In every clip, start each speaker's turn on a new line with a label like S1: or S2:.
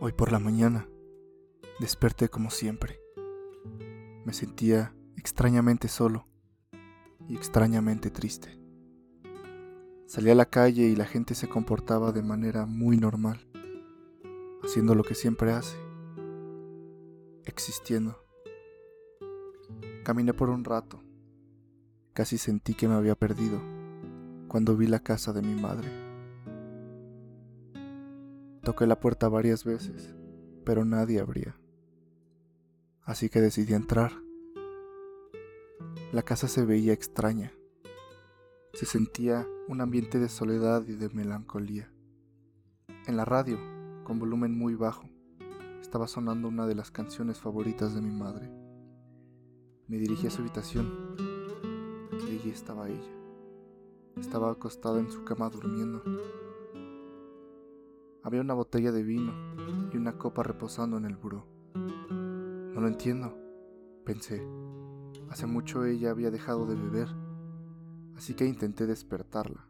S1: Hoy por la mañana desperté como siempre. Me sentía extrañamente solo y extrañamente triste. Salí a la calle y la gente se comportaba de manera muy normal, haciendo lo que siempre hace, existiendo. Caminé por un rato, casi sentí que me había perdido cuando vi la casa de mi madre. Toqué la puerta varias veces, pero nadie abría. Así que decidí entrar. La casa se veía extraña. Se sentía un ambiente de soledad y de melancolía. En la radio, con volumen muy bajo, estaba sonando una de las canciones favoritas de mi madre. Me dirigí a su habitación y allí estaba ella. Estaba acostada en su cama durmiendo. Había una botella de vino y una copa reposando en el buró. No lo entiendo, pensé. Hace mucho ella había dejado de beber, así que intenté despertarla,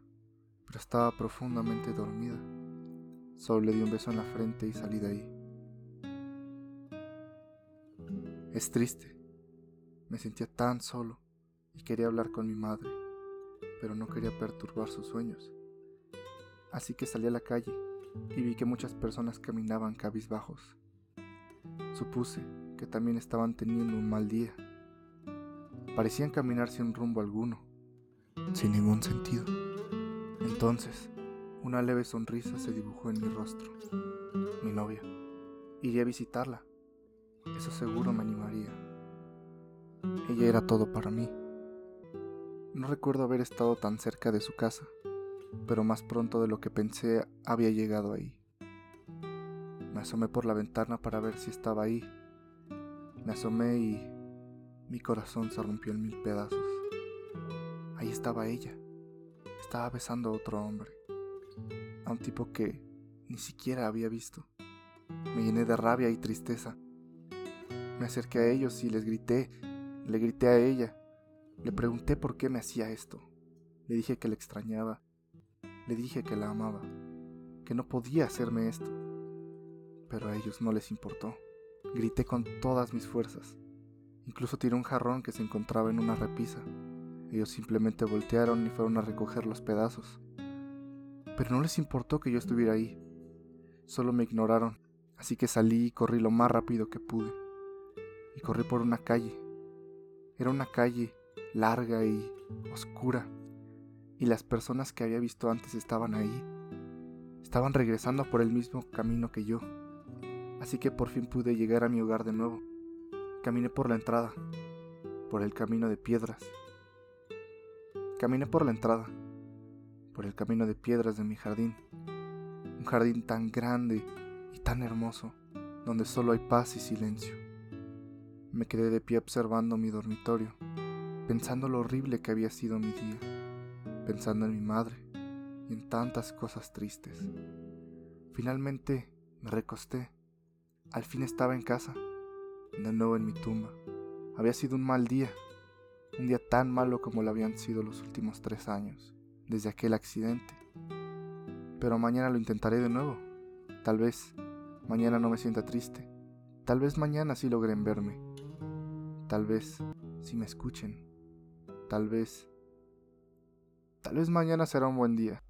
S1: pero estaba profundamente dormida. Solo le di un beso en la frente y salí de ahí. Es triste. Me sentía tan solo y quería hablar con mi madre pero no quería perturbar sus sueños. Así que salí a la calle y vi que muchas personas caminaban cabizbajos. Supuse que también estaban teniendo un mal día. Parecían caminar sin rumbo alguno, sin ningún sentido. Entonces, una leve sonrisa se dibujó en mi rostro. Mi novia. Iría a visitarla. Eso seguro me animaría. Ella era todo para mí. No recuerdo haber estado tan cerca de su casa, pero más pronto de lo que pensé había llegado ahí. Me asomé por la ventana para ver si estaba ahí. Me asomé y mi corazón se rompió en mil pedazos. Ahí estaba ella. Estaba besando a otro hombre. A un tipo que ni siquiera había visto. Me llené de rabia y tristeza. Me acerqué a ellos y les grité, le grité a ella. Le pregunté por qué me hacía esto. Le dije que la extrañaba. Le dije que la amaba. Que no podía hacerme esto. Pero a ellos no les importó. Grité con todas mis fuerzas. Incluso tiré un jarrón que se encontraba en una repisa. Ellos simplemente voltearon y fueron a recoger los pedazos. Pero no les importó que yo estuviera ahí. Solo me ignoraron. Así que salí y corrí lo más rápido que pude. Y corrí por una calle. Era una calle larga y oscura, y las personas que había visto antes estaban ahí. Estaban regresando por el mismo camino que yo, así que por fin pude llegar a mi hogar de nuevo. Caminé por la entrada, por el camino de piedras. Caminé por la entrada, por el camino de piedras de mi jardín. Un jardín tan grande y tan hermoso, donde solo hay paz y silencio. Me quedé de pie observando mi dormitorio pensando lo horrible que había sido mi día, pensando en mi madre y en tantas cosas tristes. Finalmente me recosté. Al fin estaba en casa, de nuevo en mi tumba. Había sido un mal día, un día tan malo como lo habían sido los últimos tres años, desde aquel accidente. Pero mañana lo intentaré de nuevo. Tal vez mañana no me sienta triste. Tal vez mañana sí logren verme. Tal vez sí me escuchen. Tal vez... Tal vez mañana será un buen día.